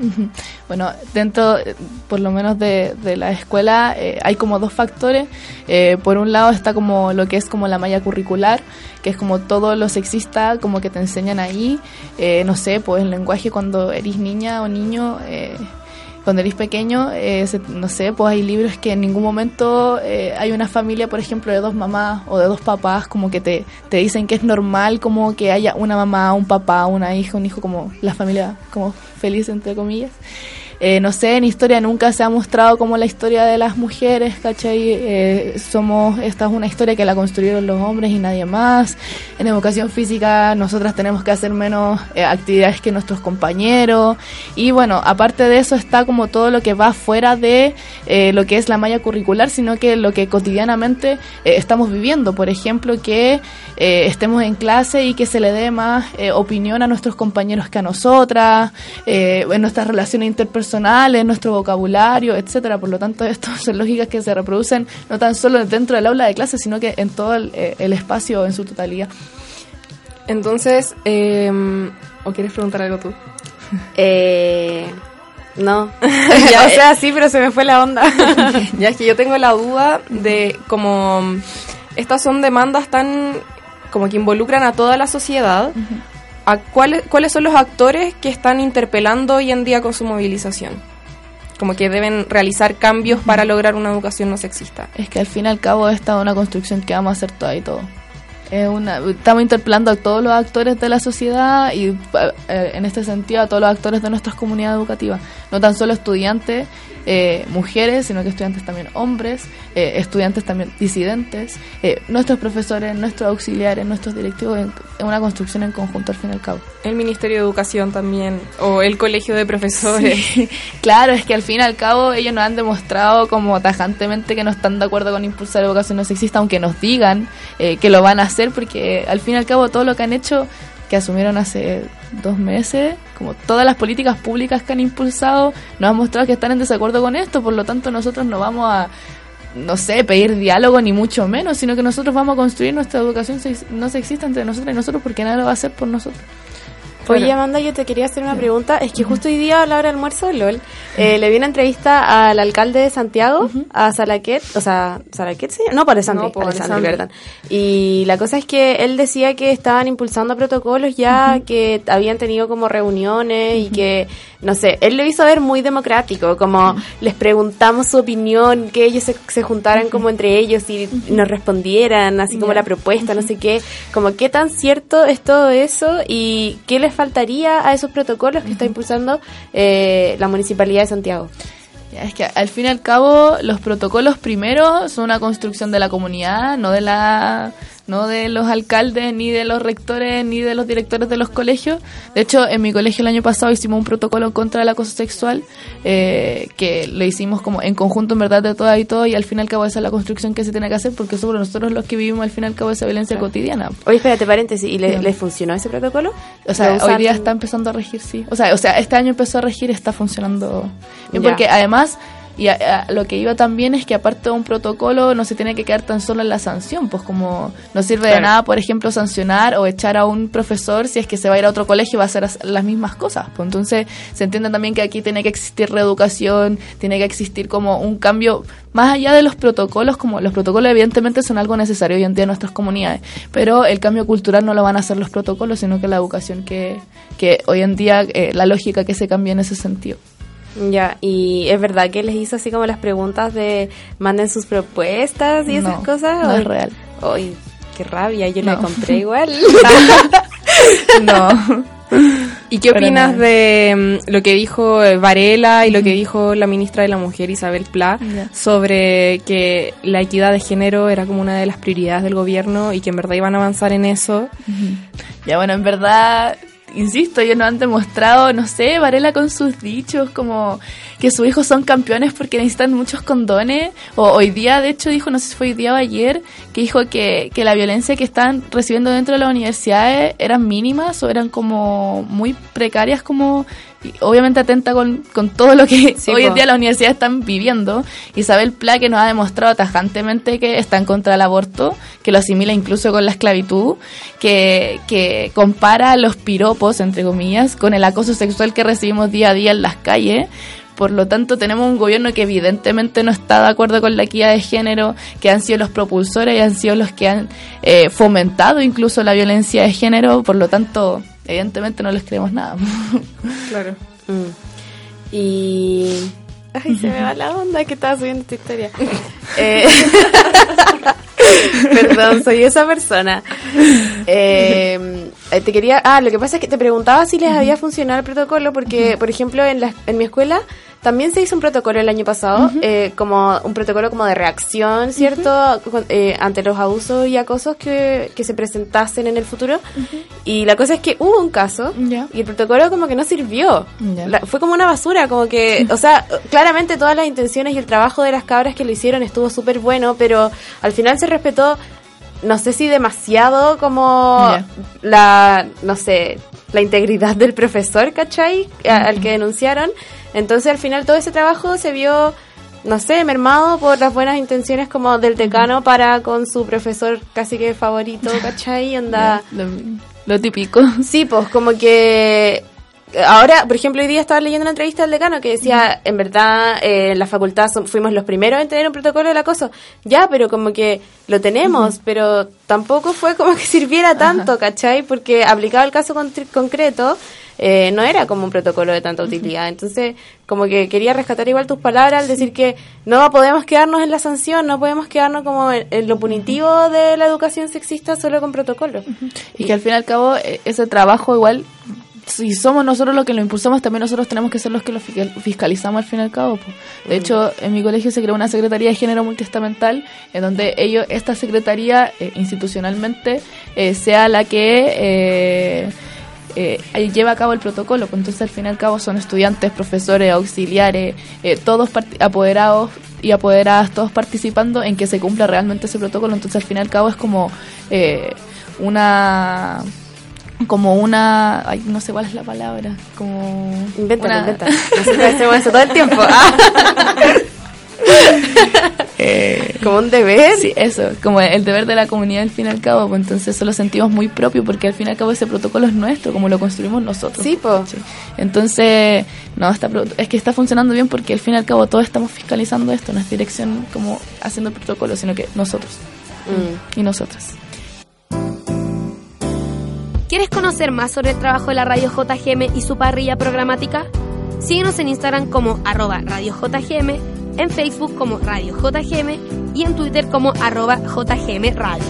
Bueno, dentro, eh, por lo menos de, de la escuela, eh, hay como dos factores. Eh, por un lado está como lo que es como la malla curricular, que es como todo lo sexista, como que te enseñan ahí. Eh, no sé, pues el lenguaje cuando eres niña o niño. Cuando eres pequeño, eh, se- no sé, pues hay libros que en ningún momento eh, hay una familia, por ejemplo, de dos mamás o de dos papás, como que te, te dicen que es normal como que haya una mamá, un papá, una hija, un hijo, como la familia como feliz, entre comillas. Eh, no sé, en historia nunca se ha mostrado como la historia de las mujeres, ¿cachai? Eh, somos, esta es una historia que la construyeron los hombres y nadie más. En educación física nosotras tenemos que hacer menos eh, actividades que nuestros compañeros. Y bueno, aparte de eso está como todo lo que va fuera de eh, lo que es la malla curricular, sino que lo que cotidianamente eh, estamos viviendo. Por ejemplo, que eh, estemos en clase y que se le dé más opinión a nuestros compañeros que a nosotras, en nuestras relaciones interpersonales, en nuestro vocabulario, etcétera. Por lo tanto, [laughs] estas son lógicas que se reproducen no tan solo dentro del aula de clase, sino que en todo el, eh, el espacio en su totalidad. Entonces, eh, ¿o quieres preguntar algo tú? [laughs] Eh, no. [laughs] Ya, o sea, sí, pero se me fue la onda. ya es que yo tengo la duda de como estas son demandas tan como que involucran a toda la sociedad. ¿A cuáles, ¿Cuáles son los actores que están interpelando hoy en día con su movilización? Como que deben realizar cambios para lograr una educación no sexista. Es que al fin y al cabo esta es una construcción que vamos a hacer toda y todo. Es una, estamos interpelando a todos los actores de la sociedad y eh, en este sentido a todos los actores de nuestras comunidades educativas. No tan solo estudiantes, eh, mujeres, sino que estudiantes también hombres, eh, estudiantes también disidentes, eh, nuestros profesores, nuestros auxiliares, nuestros directivos, en, en una construcción en conjunto al fin y al cabo. El Ministerio de Educación también, o el Colegio de Profesores. Sí, [laughs] claro, es que al fin y al cabo ellos nos han demostrado como tajantemente que no están de acuerdo con impulsar educación no sexista, aunque nos digan eh, que lo van a hacer, porque al fin y al cabo todo lo que han hecho, que asumieron hace dos meses, como todas las políticas públicas que han impulsado, nos han mostrado que están en desacuerdo con esto, por lo tanto nosotros no vamos a no sé, pedir diálogo ni mucho menos, sino que nosotros vamos a construir nuestra educación no sexista entre nosotros y nosotros porque nadie lo va a hacer por nosotros. Oye, Amanda, yo te quería hacer una pregunta. Es que justo hoy día, a la hora del almuerzo LOL, eh, le vi una entrevista al alcalde de Santiago, a Salaquet, o sea, ¿Salaquet sí? No, Alessandri, No, por Alessandri, perdón. Y la cosa es que él decía que estaban impulsando protocolos ya, que habían tenido como reuniones y que, no sé, él lo hizo ver muy democrático, como les preguntamos su opinión, que ellos se, se juntaran como entre ellos y nos respondieran, así como la propuesta, no sé qué, como qué tan cierto es todo eso y qué les faltaría a esos protocolos que está impulsando eh, la Municipalidad de Santiago. Es que al fin y al cabo los protocolos primero son una construcción de la comunidad, no de la no de los alcaldes, ni de los rectores, ni de los directores de los colegios. De hecho, en mi colegio el año pasado hicimos un protocolo contra el acoso sexual, eh, que lo hicimos como en conjunto, en verdad, de todas y todo, y al fin y al cabo esa es la construcción que se tiene que hacer, porque somos nosotros los que vivimos al fin y al cabo esa violencia cotidiana. Oye, espérate, paréntesis, ¿y le, les funcionó ese protocolo? O sea, hoy día está empezando a regir, sí. O sea, o sea, este año empezó a regir, está funcionando bien. Porque además, Y a- a lo que iba también es que aparte de un protocolo no se tiene que quedar tan solo en la sanción, pues como no sirve de nada, por ejemplo, sancionar o echar a un profesor si es que se va a ir a otro colegio y va a hacer as- las mismas cosas. Pues entonces se entiende también que aquí tiene que existir reeducación, tiene que existir como un cambio más allá de los protocolos, como los protocolos evidentemente son algo necesario hoy en día en nuestras comunidades, pero el cambio cultural no lo van a hacer los protocolos, sino que la educación que, que hoy en día, eh, la lógica que se cambie en ese sentido. Ya, y es verdad que les hizo así como las preguntas de manden sus propuestas y esas No, cosas. no ¿O- es real. Ay, qué rabia, yo la No. compré igual. [laughs] No. ¿Y qué opinas de mm, lo que dijo Varela y lo que dijo la ministra de la Mujer Isabel Pla sobre que la equidad de género era como una de las prioridades del gobierno y que en verdad iban a avanzar en eso? Ya bueno, en verdad, insisto, ellos nos han demostrado, no sé, Varela con sus dichos, como que sus hijos son campeones porque necesitan muchos condones. O hoy día, de hecho, dijo, no sé si fue hoy día o ayer, que dijo que, que la violencia que están recibiendo dentro de las universidades eran mínimas o eran como muy precarias, como y obviamente atenta con, con todo lo que Sí, [laughs] hoy en día las universidades están viviendo. Isabel Pla, que nos ha demostrado tajantemente que está en contra del aborto, que lo asimila incluso con la esclavitud, que, que compara los piropos, entre comillas, con el acoso sexual que recibimos día a día en las calles. Por lo tanto, tenemos un gobierno que evidentemente no está de acuerdo con la equidad de género, que han sido los propulsores y han sido los que han eh, fomentado incluso la violencia de género. Por lo tanto, evidentemente no les creemos nada. [laughs] Claro. Mm. Y. Ay, se me va la onda que estaba subiendo esta historia. [laughs] Eh, [laughs] Perdón, soy esa persona. Eh, eh, te quería. Ah, lo que pasa es que te preguntaba si les había funcionado el protocolo, porque, por ejemplo, en, la, en mi escuela también se hizo un protocolo el año pasado, eh, como un protocolo como de reacción, ¿cierto? Eh, ante los abusos y acosos que, que se presentasen en el futuro. Y la cosa es que hubo un caso y el protocolo como que no sirvió. La- fue como una basura, como que, o sea, claramente todas las intenciones y el trabajo de las cabras que lo hicieron estuvo súper bueno, pero al final se respetó, no sé si demasiado como la, no sé, la integridad del profesor, ¿cachai? A- Al que denunciaron. Entonces al final todo ese trabajo se vio, no sé, mermado por las buenas intenciones como del decano para con su profesor casi que favorito, [laughs] ¿cachai? Onda... Lo, lo típico. Sí, pues como que ahora, por ejemplo, hoy día estaba leyendo una entrevista del decano que decía, en verdad, eh, en la facultad fuimos los primeros en tener un protocolo del acoso. Ya, pero como que lo tenemos, pero tampoco fue como que [laughs] sirviera tanto, ¿cachai? Porque aplicado al caso con- concreto, eh, no era como un protocolo de tanta utilidad. Entonces, como que quería rescatar igual tus palabras al decir que no podemos quedarnos en la sanción, no podemos quedarnos como en, en lo punitivo de la educación sexista solo con protocolos. Y que al fin y al cabo eh, ese trabajo igual, si somos nosotros los que lo impulsamos, también nosotros tenemos que ser los que lo fiscal- fiscalizamos al fin y al cabo. po. De hecho, en mi colegio se creó una Secretaría de Género Multiestamental, en donde ellos, esta Secretaría eh, institucionalmente, eh, sea la que... eh, eh, lleva a cabo el protocolo, pues entonces al fin y al cabo son estudiantes, profesores, auxiliares, eh, todos apoderados y apoderadas, todos participando en que se cumpla realmente ese protocolo, entonces al fin y al cabo es como eh, una como una ay, no sé cuál es la palabra como Inventa, una- inventa. [laughs] Nosotros hacemos eso todo el tiempo. Ah. [laughs] Eh, Como un deber. Sí, eso, como el deber de la comunidad al fin y al cabo, pues entonces eso lo sentimos muy propio porque al fin y al cabo ese protocolo es nuestro, como lo construimos nosotros. Sí, po. Sí. Entonces, no, está, es que está funcionando bien porque al fin y al cabo todos estamos fiscalizando esto, no es dirección como haciendo el protocolo, sino que nosotros Mm. y nosotras. ¿Quieres conocer más sobre el trabajo de la radio JGM y su parrilla programática? Síguenos en Instagram como arroba radio JGM, en Facebook como radio JGM y en Twitter como arroba JGM Radio.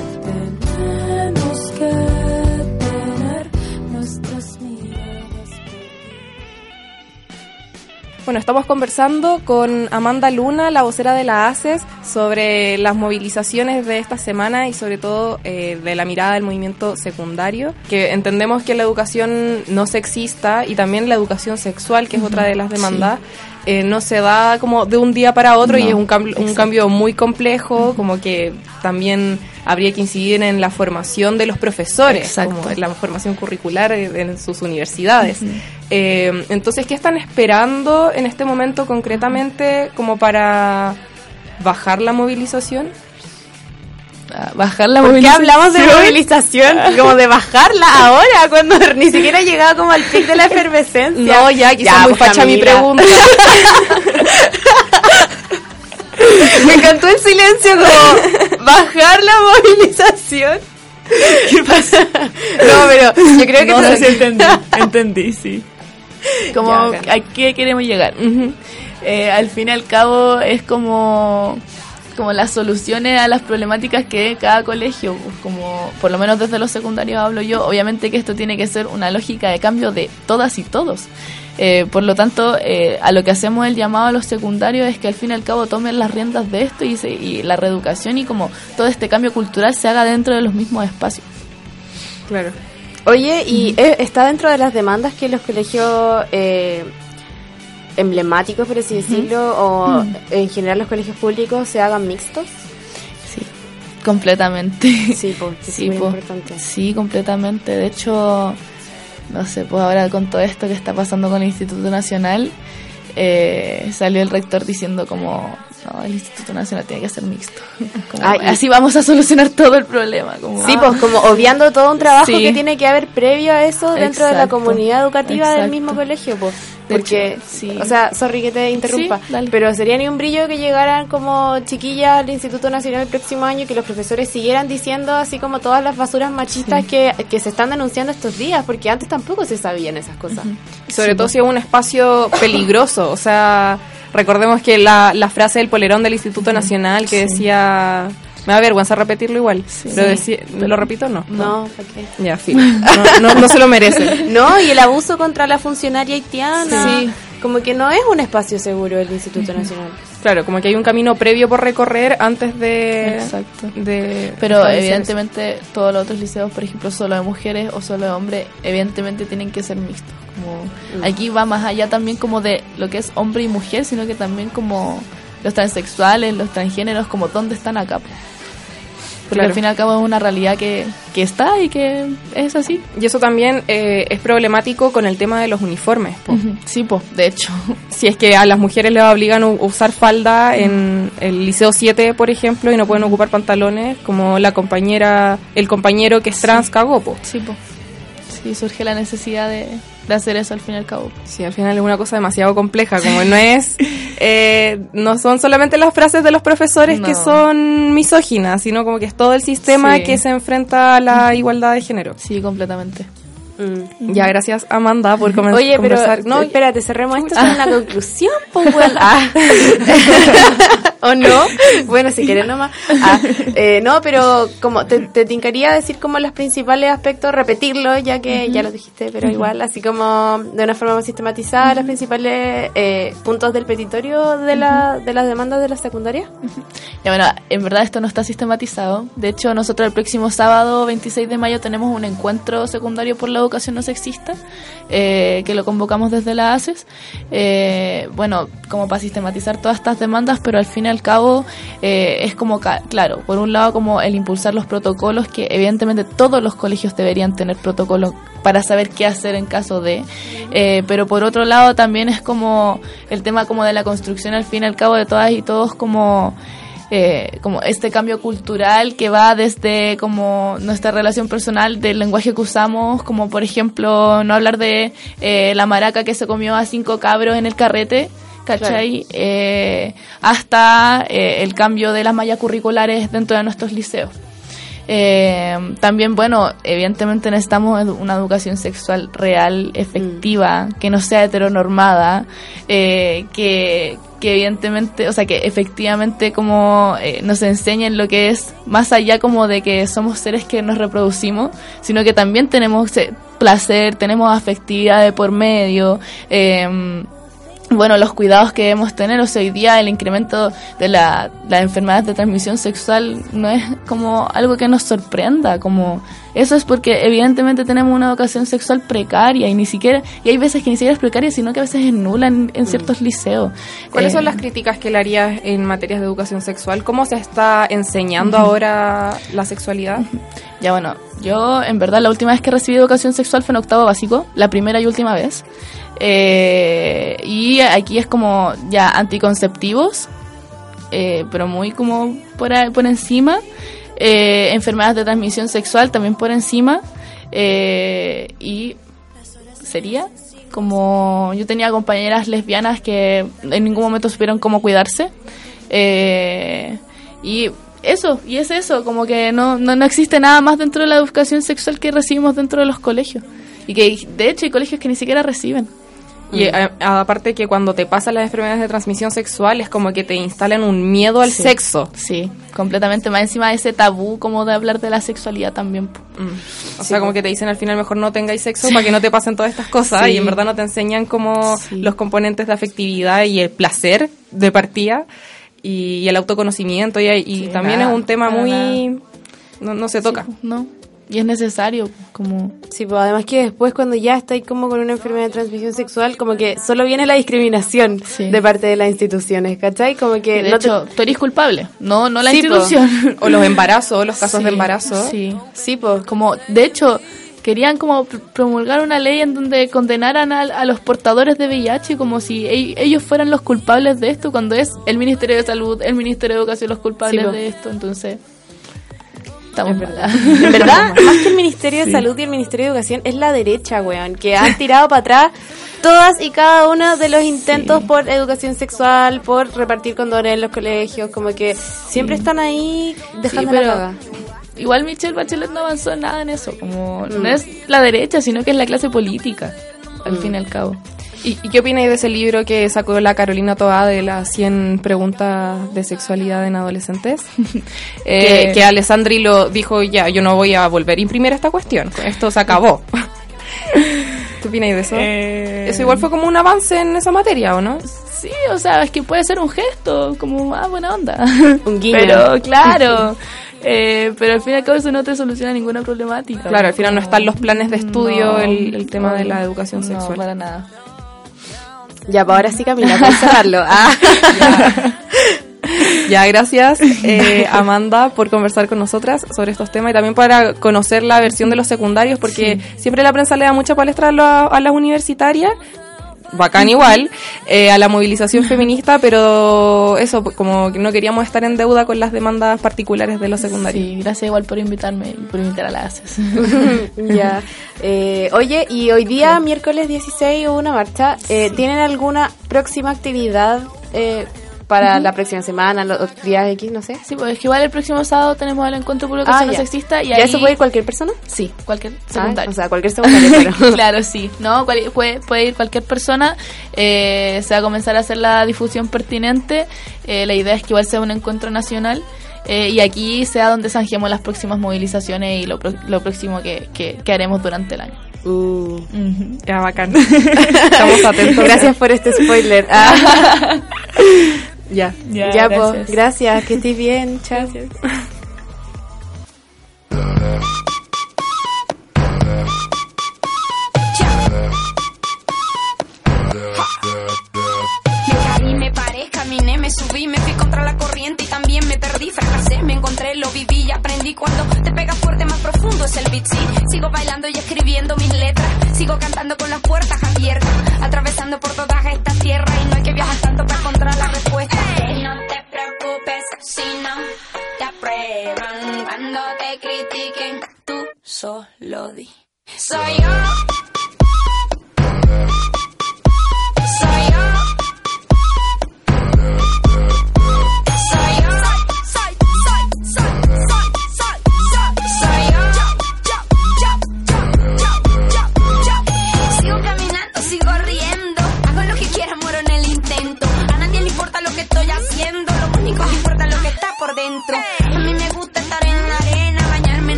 Bueno, estamos conversando con Amanda Luna, la vocera de la ACES, sobre las movilizaciones de esta semana y sobre todo eh, de la mirada del movimiento secundario, que entendemos que la educación no sexista y también la educación sexual, que es otra de las demandas, eh, no se da como de un día para otro y es un, cambio un cambio muy complejo, como que también habría que incidir en la formación de los profesores, como en la formación curricular en en sus universidades. Eh, entonces, ¿qué están esperando en este momento concretamente como para bajar la movilización? Ah, Bajar la ¿Por qué movilización. hablamos de [laughs] movilización? Como de bajarla ahora, cuando ni siquiera he llegado como al pic de la efervescencia. No, ya, quizás muy pues, facha mi pregunta. [laughs] Me encantó el silencio, como bajar la movilización. ¿Qué pasa? No, pero yo creo que No, todo- sí, [laughs] entendí, entendí, sí. [laughs] Como, Ya, ¿a qué queremos llegar? Eh, al fin y al cabo es como, como las soluciones a las problemáticas que cada colegio, pues, como por lo menos desde los secundarios hablo yo, obviamente que esto tiene que ser una lógica de cambio de todas y todos. Eh, por lo tanto, eh, a lo que hacemos el llamado a los secundarios es que al fin y al cabo tomen las riendas de esto y, se- y la reeducación y como todo este cambio cultural se haga dentro de los mismos espacios. Claro. Oye, ¿y eh, está dentro de las demandas que los colegios eh, emblemáticos, por así decirlo, o en general los colegios públicos se hagan mixtos? Sí, completamente. Sí, porque es Sí, muy po. importante. Sí, completamente. De hecho, no sé, pues ahora con todo esto que está pasando con el Instituto Nacional, eh, salió el rector diciendo como, no, el Instituto Nacional tiene que ser mixto. [laughs] Como, Ah, así vamos a solucionar todo el problema. Como, Sí, ah, pues como obviando todo un trabajo Sí. que tiene que haber previo a eso dentro de la comunidad educativa del mismo colegio, pues. Porque, hecho, sí. o sea, sorry que te interrumpa, Sí, pero sería ni un brillo que llegaran como chiquillas al Instituto Nacional el próximo año y que los profesores siguieran diciendo así como todas las basuras machistas que, que se están denunciando estos días, porque antes tampoco se sabían esas cosas. Sobre Sí, todo po. si es un espacio peligroso. O sea, recordemos que la, la frase del polerón del Instituto Nacional que decía... Me da vergüenza repetirlo igual. Sí. Pero decía, ¿Lo repito no? No, ¿para qué? Ya, fin. [laughs] No, no, no se lo merece. [laughs] No, y el abuso contra la funcionaria haitiana. Sí. Como que no es un espacio seguro el Instituto Nacional. Claro, como que hay un camino previo por recorrer antes de... Exacto. de Pero evidentemente todos los otros liceos, por ejemplo, solo de mujeres o solo de hombres, evidentemente tienen que ser mixtos. Como aquí va más allá también como de lo que es hombre y mujer, sino que también como los transexuales, los transgéneros, como dónde están acá. po. Porque Claro. al fin y al cabo es una realidad que, que está y que es así. Y eso también eh, es problemático con el tema de los uniformes. po. Sí, pues, de hecho. [laughs] Si es que a las mujeres les obligan a usar falda en el Liceo 7, por ejemplo, y no pueden ocupar pantalones, como la compañera, el compañero que es trans cagó, po. Sí, pues. Sí, surge la necesidad de, de hacer eso al fin y al cabo. Sí, al final es una cosa demasiado compleja, como no es, [laughs] eh, no son solamente las frases de los profesores que son misóginas, sino como que es todo el sistema Sí. que se enfrenta a la [laughs] igualdad de género. Sí, completamente. Mm. Ya, gracias Amanda por comen- Oye, pero conversar. no, No, espérate, cerremos esto [laughs] con una conclusión, pues, weón. Ah. ¿O no? [laughs] Bueno, si quieres nomás. Ah, eh, no, pero como te, te tincaría decir como los principales aspectos, repetirlo, ya que ya lo dijiste, pero igual, así como de una forma más sistematizada, los principales eh, puntos del petitorio de, la, de las demandas de la secundaria. Ya bueno, en verdad esto no está sistematizado. De hecho, nosotros el próximo sábado 26 de mayo tenemos un encuentro secundario por la educación no sexista, eh, que lo convocamos desde la ACES. Eh, bueno, como para sistematizar todas estas demandas, pero al fin y al cabo eh, es como, claro, por un lado como el impulsar los protocolos, que evidentemente todos los colegios deberían tener protocolos para saber qué hacer en caso de, eh, pero por otro lado también es como el tema como de la construcción al fin y al cabo de todas y todos como eh, como este cambio cultural que va desde como nuestra relación personal del lenguaje que usamos, como por ejemplo no hablar de eh, la maraca que se comió a cinco cabros en el carrete, ¿cachai? Eh, hasta eh, el cambio de las mallas curriculares dentro de nuestros liceos. Eh, también, bueno, evidentemente necesitamos una educación sexual real, efectiva, que no sea heteronormada, eh, que, que evidentemente, o sea, que efectivamente como eh, nos enseñen lo que es más allá como de que somos seres que nos reproducimos, sino que también tenemos placer, tenemos afectividad de por medio, eh, bueno, los cuidados que debemos tener, o sea, hoy día el incremento de la, las enfermedades de transmisión sexual no es como algo que nos sorprenda, como eso es porque evidentemente tenemos una educación sexual precaria y ni siquiera, y hay veces que ni siquiera es precaria, sino que a veces es nula en, en ciertos liceos. ¿Cuáles Eh, son las críticas que le harías en materias de educación sexual? ¿Cómo se está enseñando ahora la sexualidad? Ya bueno, yo en verdad la última vez que recibí educación sexual fue en octavo básico, la primera y última vez. Eh, y aquí es como ya anticonceptivos, eh, pero muy como por, por encima. Eh, enfermedades de transmisión sexual también por encima. Eh, y sería como yo tenía compañeras lesbianas que en ningún momento supieron cómo cuidarse. Eh, y eso, y es eso, como que no, no, no existe nada más dentro de la educación sexual que recibimos dentro de los colegios. Y que de hecho hay colegios que ni siquiera reciben. Y a- aparte que cuando te pasan las enfermedades de transmisión sexual es como que te instalan un miedo al Sí. sexo. Sí, completamente. Más encima de ese tabú como de hablar de la sexualidad también. Mm. O sea, como que te dicen al final mejor no tengáis sexo para que no te pasen todas estas cosas Sí. y en verdad no te enseñan como Sí. los componentes de afectividad y el placer de partida y, y el autoconocimiento y, y Sí, también nada, es un tema muy... No, no se toca. Sí, no. Y es necesario, como... Sí, pues además que después cuando ya estáis como con una enfermedad de transmisión sexual, como que solo viene la discriminación Sí. de parte de las instituciones, ¿cachai? Como que de no te- hecho, tú eres culpable, no, no la Sí, po. institución. O los embarazos, los casos Sí, de embarazo. Sí. Sí, pues. Como, de hecho, querían como pr- promulgar una ley en donde condenaran a, a los portadores de VIH como si e- ellos fueran los culpables de esto, cuando es el Ministerio de Salud, el Ministerio de Educación los culpables Sí, de esto, entonces... [laughs] Estamos mal. En verdad, más que el Ministerio de Salud y el Ministerio de Educación, es la derecha, weón, que han tirado para atrás todas y cada uno de los intentos por educación sexual, por repartir condones en los colegios, como que siempre están ahí dejando pero- la caga. Igual Michelle Bachelet no avanzó nada en eso, como Mm. no es la derecha, sino que es la clase política, al fin y al cabo. ¿Y, y qué opináis de ese libro que sacó la Carolina Toa de las 100 preguntas de sexualidad en adolescentes? [laughs] Eh, que, que Alessandri lo dijo, ya, yo no voy a volver a imprimir esta cuestión, esto se acabó. [laughs] ¿Qué opináis de eso? Eh, Eso igual fue como un avance en esa materia, ¿o no? Sí, o sea, es que puede ser un gesto, como, ah, buena onda. [laughs] Un guiño. Pero, claro, eh, pero al fin y al cabo eso no te soluciona ninguna problemática. Claro, al final no están los planes de estudio No, el, el tema de la no, educación no, sexual. para nada. Ya, pues ahora sí, Camila, puedes cerrarlo. [laughs] Ah. Ya, gracias eh, [laughs] Amanda por conversar con nosotras sobre estos temas y también para conocer la versión de los secundarios porque siempre la prensa le da mucha palestra a las universitarias. Bacán igual, eh, a la movilización feminista, pero eso, como que no queríamos estar en deuda con las demandas particulares de los secundarios. Sí, gracias igual por invitarme y por invitar a las ACES. [laughs] ya. Eh, oye, y hoy día, miércoles 16, hubo una marcha. Eh, ¿Tienen alguna próxima actividad eh, para la próxima semana, los días X, no sé? Sí, pues es que igual el próximo sábado tenemos el encuentro educación Ah, ya. sexista y ¿Ya ahí... eso puede ir cualquier persona? Sí, cualquier Ah, secundario. o sea, cualquier secundario, [laughs] pero... [laughs] claro, sí. No, cual- puede, puede ir cualquier persona. Eh, se va a comenzar a hacer la difusión pertinente. Eh, la idea es que igual sea un encuentro nacional. eh, y aquí sea donde zanjemos las próximas movilizaciones y lo, pro- lo próximo que, que, que haremos durante el año. Uh. Ya, bacán. [laughs] Estamos atentos. gracias por este spoiler. Ah. Ya, Ya, ya, gracias. gracias, que estés bien, [laughs] chao. Caminé, me subí, me fui contra la corriente y también me perdí, fracasé, me encontré, lo viví y aprendí cuando te pega fuerte más profundo es el beat, sí. Sigo bailando y escribiendo mis letras, sigo cantando con las puertas abiertas, atravesando por todas estas y no hay que viajar tanto para encontrar la respuesta. No te preocupes si no te aprueban cuando te critiquen, tú solo di. Soy yo.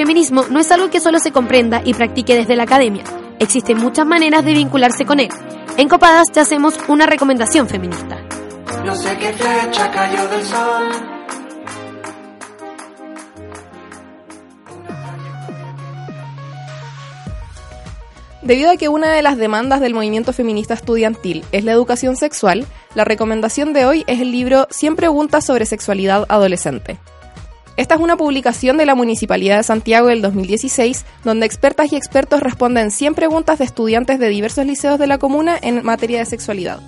Feminismo no es algo que solo se comprenda y practique desde la academia. Existen muchas maneras de vincularse con él. En Copadas te hacemos una recomendación feminista. No sé qué flecha cayó del sol. Debido a que una de las demandas del movimiento feminista estudiantil es la educación sexual, la recomendación de hoy es el libro 100 preguntas sobre sexualidad adolescente. Esta es una publicación de la Municipalidad de Santiago del 2016, donde expertas y expertos responden 100 preguntas de estudiantes de diversos liceos de la comuna en materia de sexualidad.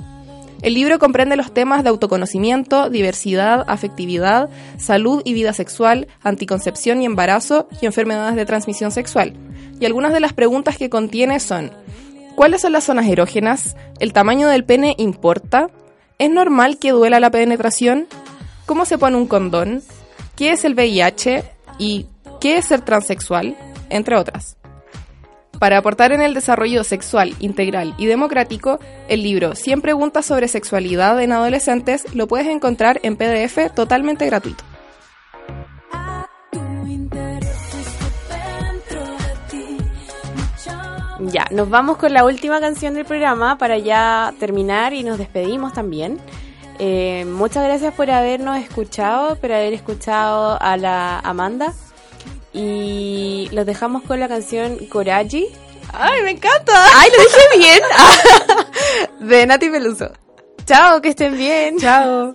El libro comprende los temas de autoconocimiento, diversidad, afectividad, salud y vida sexual, anticoncepción y embarazo y enfermedades de transmisión sexual. Y algunas de las preguntas que contiene son ¿Cuáles son las zonas erógenas? ¿El tamaño del pene importa? ¿Es normal que duela la penetración? ¿Cómo se pone un condón? ¿Qué es el VIH? ¿Y qué es ser transexual? Entre otras. Para aportar en el desarrollo sexual, integral y democrático, el libro 100 preguntas sobre sexualidad en adolescentes lo puedes encontrar en PDF totalmente gratuito. Ya, nos vamos con la última canción del programa para ya terminar y nos despedimos también. Eh, muchas gracias por habernos escuchado, por haber escuchado a la Amanda. Y los dejamos con la canción Coraji. ¡Ay, me encanta! ¡Ay, lo dije bien! [laughs] de Nati Peluso. Chao, que estén bien. Chao.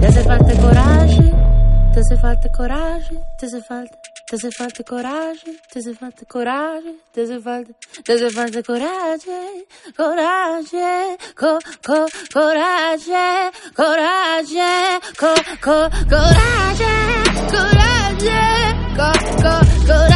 Te hace falta coraje, te hace falta coraje, te hace falta, te hace falta coraje, te hace falta coraje, te hace falta, te hace falta coraje, coraje, co, co, coraje, coraje, co, co, coraje, coraje, co, co, coraje,